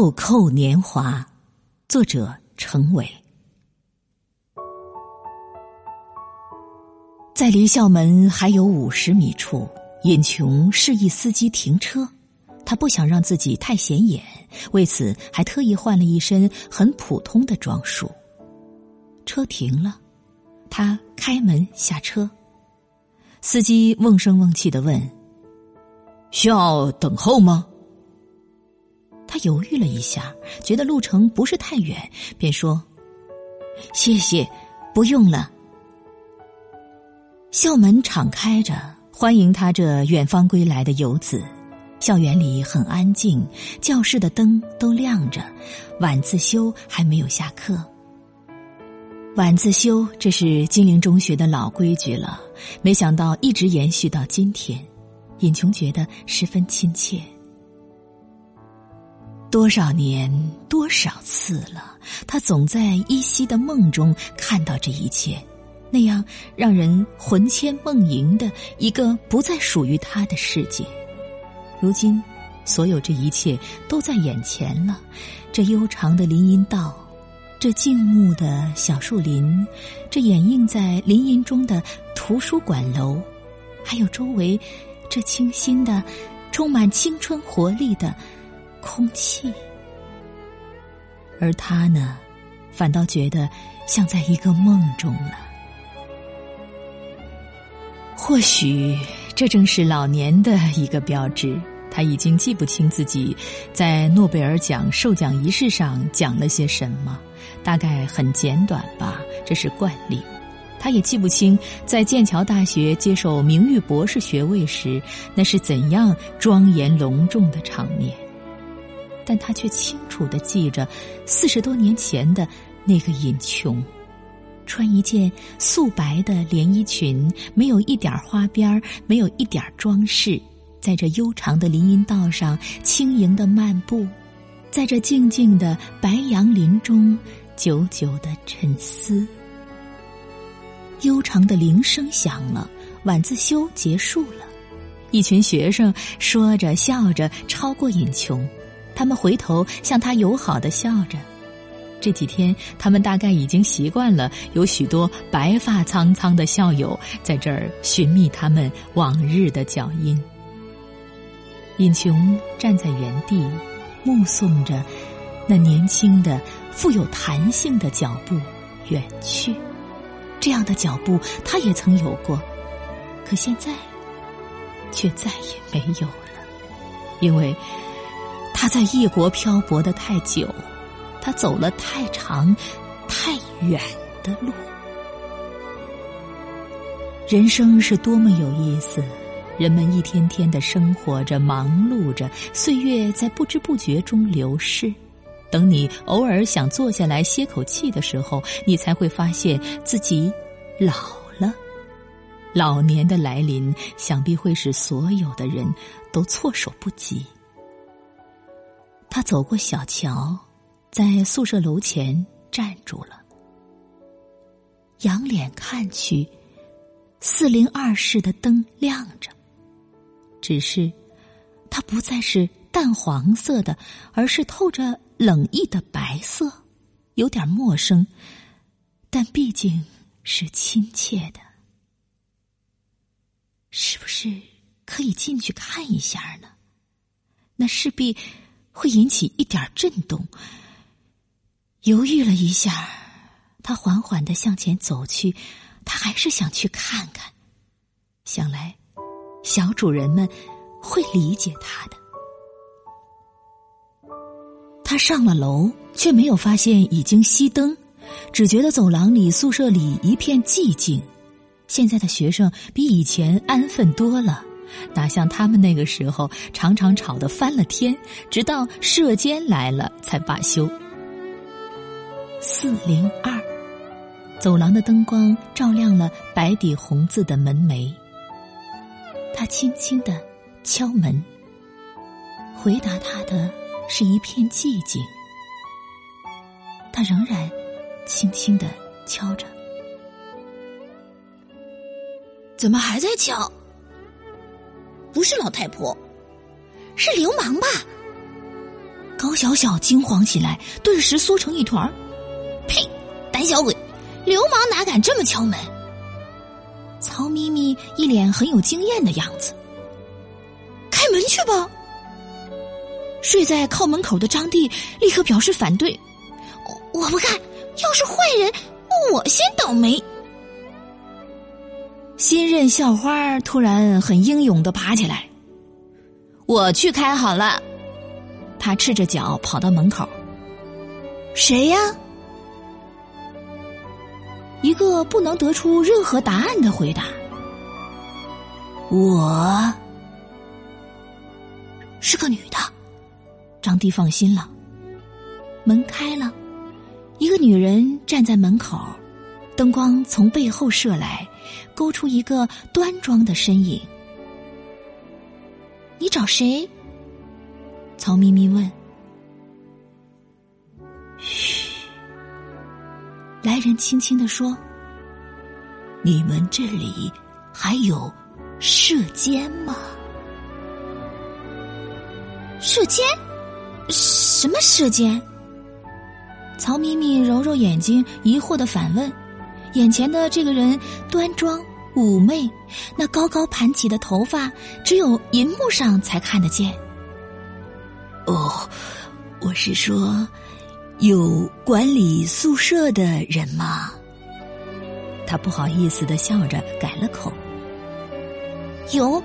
豆蔻年华，作者程伟。在离校门还有五十米处，尹琼示意司机停车。他不想让自己太显眼，为此还特意换了一身很普通的装束。车停了，他开门下车。司机瓮声瓮气的问：“需要等候吗？”犹豫了一下，觉得路程不是太远，便说：“谢谢，不用了。”校门敞开着，欢迎他这远方归来的游子。校园里很安静，教室的灯都亮着，晚自修还没有下课。晚自修，这是金陵中学的老规矩了，没想到一直延续到今天，尹琼觉得十分亲切。多少年，多少次了，他总在依稀的梦中看到这一切，那样让人魂牵梦萦的一个不再属于他的世界。如今，所有这一切都在眼前了。这悠长的林荫道，这静穆的小树林，这掩映在林荫中的图书馆楼，还有周围这清新的、充满青春活力的空气。而他呢，反倒觉得像在一个梦中了。或许。这正是老年的一个标志。他已经记不清自己在诺贝尔奖授奖仪式上讲了些什么，大概很简短吧，这是惯例。他也记不清在剑桥大学接受名誉博士学位时那是怎样庄严隆重的场面，但他却清楚的记着四十多年前的那个尹琼。穿一件素白的连衣裙，没有一点花边没有一点装饰，在这悠长的林荫道上轻盈的漫步，在这静静的白杨林中久久的沉思。悠长的铃声响了，晚自修结束了，一群学生说着笑着超过尹琼，他们回头向他友好的笑着。这几天，他们大概已经习惯了有许多白发苍苍的校友在这儿寻觅他们往日的脚印。尹琼站在原地，目送着那年轻的、富有弹性的脚步远去。这样的脚步，他也曾有过，可现在却再也没有了，因为在异国漂泊的太久。他走了太长、太远的路，人生是多么有意思！人们一天天的生活着、忙碌着，岁月在不知不觉中流逝。等你偶尔想坐下来歇口气的时候，你才会发现自己老了。老年的来临，想必会使所有的人都措手不及。他走过小桥。在宿舍楼前站住了，仰脸看去，四零二室的灯亮着，只是它不再是淡黄色的，而是透着冷意的白色，有点陌生，但毕竟是亲切的。是不是可以进去看一下呢？那势必会引起一点震动。犹豫了一下，他缓缓的向前走去。他还是想去看看，想来小主人们会理解他的。他上了楼，却没有发现已经熄灯，只觉得走廊里、宿舍里一片寂静。现在的学生比以前安分多了，哪像他们那个时候常常吵得翻了天，直到舍监来了才罢休。四零二，走廊的灯光照亮了白底红字的门楣。他轻轻的敲门，回答他的是一片寂静。他仍然轻轻的敲着，怎么还在敲？不是老太婆，是流氓吧？高小小惊慌起来，顿时缩成一团。呸！胆小鬼，流氓哪敢这么敲门？曹咪咪一脸很有经验的样子。开门去吧。睡在靠门口的张帝立刻表示反对：“我我不干，要是坏人，我先倒霉。”新任校花突然很英勇的爬起来：“我去开好了。”他赤着脚跑到门口。谁呀？一个不能得出任何答案的回答。我是个女的。张帝放心了。门开了，一个女人站在门口，灯光从背后射来，勾出一个端庄的身影。你找谁？曹咪咪问。嘘，来人轻轻的说：“你们这里还有射箭吗？”射箭。什么射箭？曹咪咪揉揉眼睛，疑惑的反问：“眼前的这个人端庄妩媚，那高高盘起的头发，只有银幕上才看得见。”哦，我是说，有管理宿舍的人吗？他不好意思的笑着改了口：“有，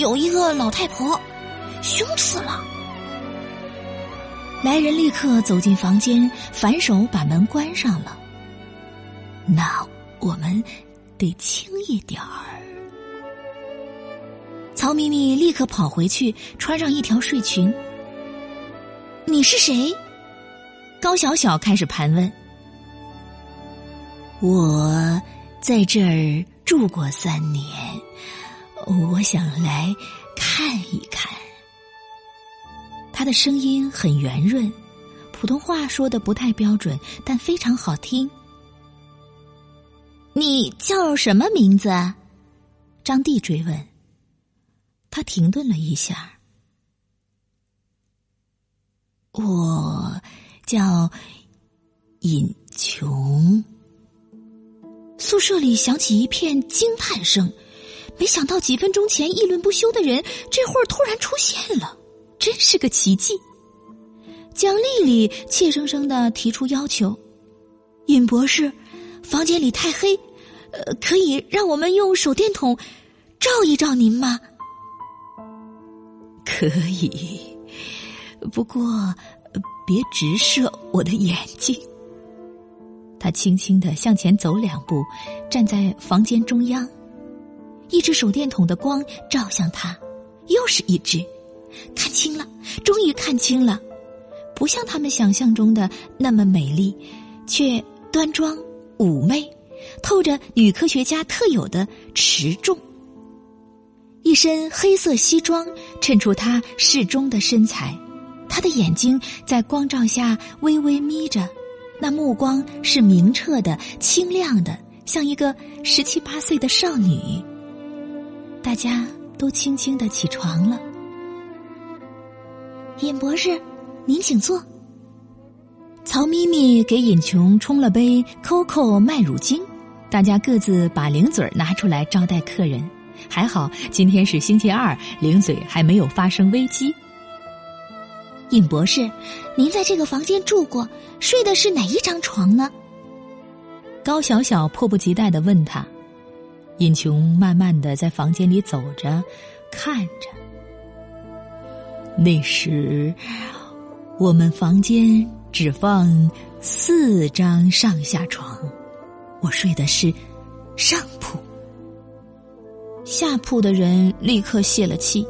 有一个老太婆，凶死了。”来人立刻走进房间，反手把门关上了。那我们得轻一点儿。曹咪咪立刻跑回去，穿上一条睡裙。你是谁？高小小开始盘问。我在这儿住过三年，我想来看一看。他的声音很圆润，普通话说的不太标准，但非常好听。你叫什么名字？张帝追问。他停顿了一下。我叫尹琼。宿舍里响起一片惊叹声，没想到几分钟前议论不休的人，这会儿突然出现了。真是个奇迹！蒋丽丽怯生生的提出要求：“尹博士，房间里太黑，呃，可以让我们用手电筒照一照您吗？”“ 可以，不过别直射我的眼睛。”他轻轻的向前走两步，站在房间中央，一只手电筒的光照向他，又是一只。看清了，终于看清了，不像他们想象中的那么美丽，却端庄妩媚，透着女科学家特有的持重。一身黑色西装衬出她适中的身材，她的眼睛在光照下微微眯着，那目光是明澈的、清亮的，像一个十七八岁的少女。大家都轻轻的起床了。尹博士，您请坐。曹咪咪给尹琼冲了杯 COCO 麦乳精，大家各自把零嘴拿出来招待客人。还好今天是星期二，零嘴还没有发生危机。尹博士，您在这个房间住过，睡的是哪一张床呢？高小小迫不及待的问他。尹琼慢慢的在房间里走着，看着。那时，我们房间只放四张上下床，我睡的是上铺。下铺的人立刻泄了气。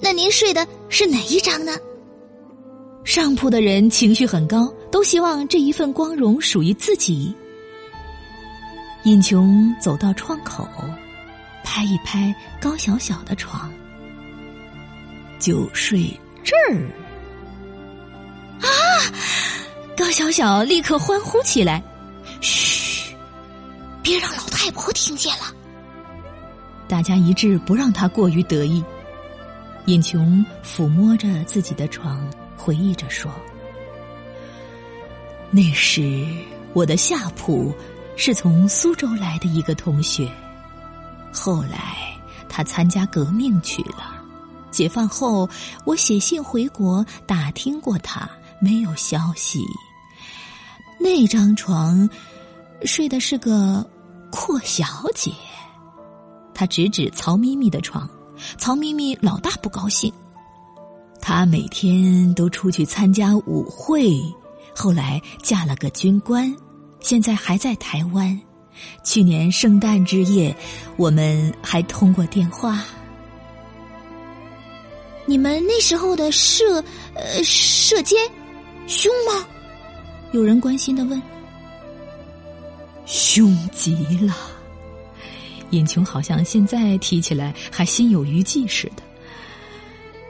那您睡的是哪一张呢？上铺的人情绪很高，都希望这一份光荣属于自己。尹琼走到窗口，拍一拍高小小的床。就睡这儿小小立刻欢呼起来：“嘘，别让老太婆听见了。”大家一致不让他过于得意。尹琼抚摸着自己的床，回忆着说：“那时我的下铺是从苏州来的一个同学，后来他参加革命去了。解放后，我写信回国打听过他，没有消息。那张床睡的是个阔小姐。”他指指曹咪咪的床，曹咪咪老大不高兴。她每天都出去参加舞会，后来嫁了个军官，现在还在台湾。去年圣诞之夜，我们还通过电话。你们那时候的射呃射箭凶吗？有人关心的问。凶极了。尹琼好像现在提起来还心有余悸似的。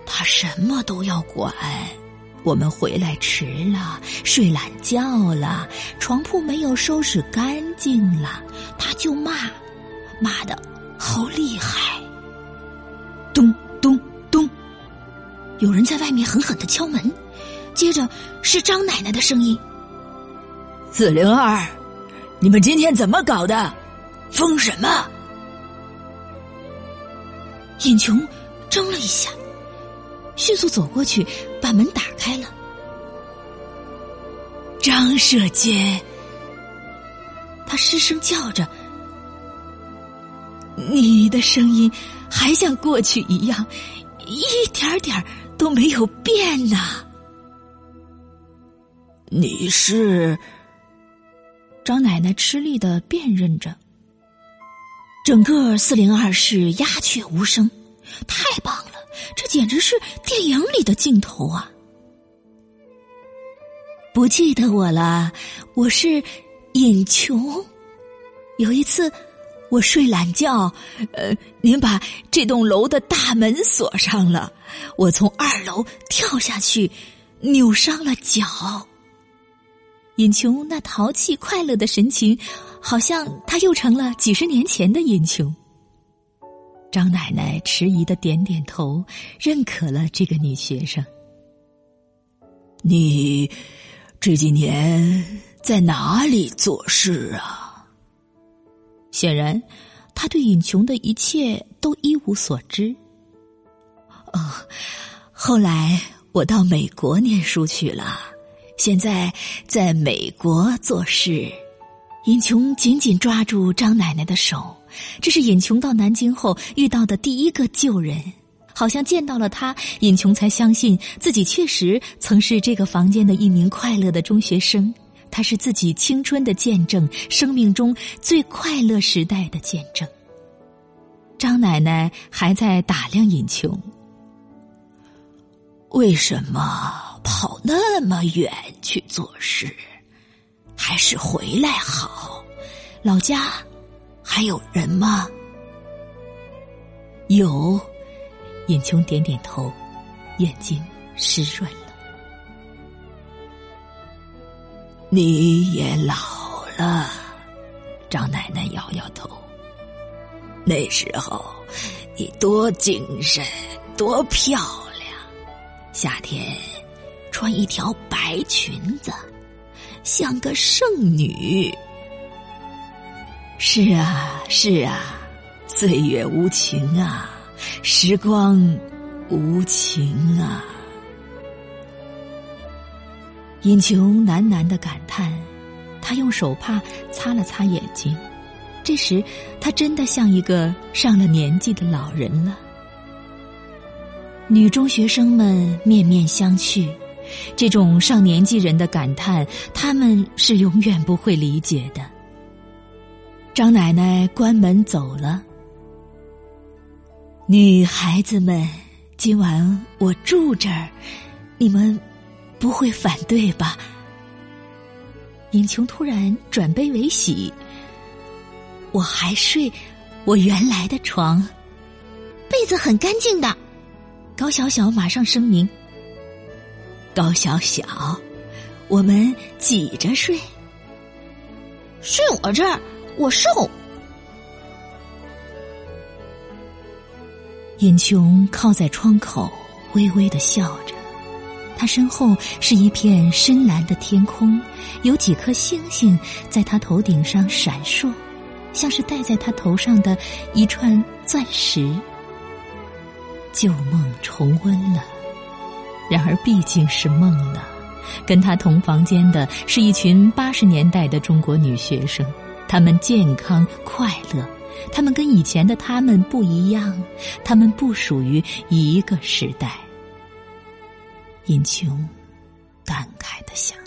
他什么都要管，我们回来迟了，睡懒觉了，床铺没有收拾干净了，他就骂，骂的好厉害。咚咚咚，有人在外面狠狠的敲门，接着是张奶奶的声音：“四零二，你们今天怎么搞的？疯什么？”尹琼怔了一下，迅速走过去，把门打开了。张舍监，他失声叫着：“你的声音还像过去一样，一点点都没有变呐。”你是？张奶奶吃力的辨认着。整个四零二室鸦雀无声，太棒了！这简直是电影里的镜头啊！不记得我了，我是尹琼。有一次我睡懒觉，呃，您把这栋楼的大门锁上了，我从二楼跳下去，扭伤了脚。尹琼那淘气快乐的神情。好像他又成了几十年前的尹琼。张奶奶迟疑的点点头，认可了这个女学生。你这几年在哪里做事啊？显然，他对尹琼的一切都一无所知。哦，后来我到美国念书去了，现在在美国做事。尹琼紧紧抓住张奶奶的手，这是尹琼到南京后遇到的第一个旧人。好像见到了他，尹琼才相信自己确实曾是这个房间的一名快乐的中学生。他是自己青春的见证，生命中最快乐时代的见证。张奶奶还在打量尹琼，为什么跑那么远去做事？还是回来好，老家还有人吗？有，尹琼点点头，眼睛湿润了。你也老了，张奶奶摇摇头。那时候你多精神，多漂亮，夏天穿一条白裙子。像个圣女。是啊，是啊，岁月无情啊，时光无情啊。尹琼喃喃的感叹，他用手帕擦了擦眼睛。这时，他真的像一个上了年纪的老人了。女中学生们面面相觑。这种上年纪人的感叹，他们是永远不会理解的。张奶奶关门走了。女孩子们，今晚我住这儿，你们不会反对吧？尹琼突然转悲为喜，我还睡我原来的床，被子很干净的。高小小马上声明。高小小，我们挤着睡。睡我这儿，我瘦。尹琼靠在窗口，微微的笑着。他他身后是一片深蓝的天空，有几颗星星在他头顶上闪烁，像是戴在他头上的一串钻石。旧梦重温了，然而毕竟是梦呢。跟他同房间的是一群八十年代的中国女学生，她们健康快乐，她们跟以前的她们不一样，她们不属于一个时代。尹琼感慨的想。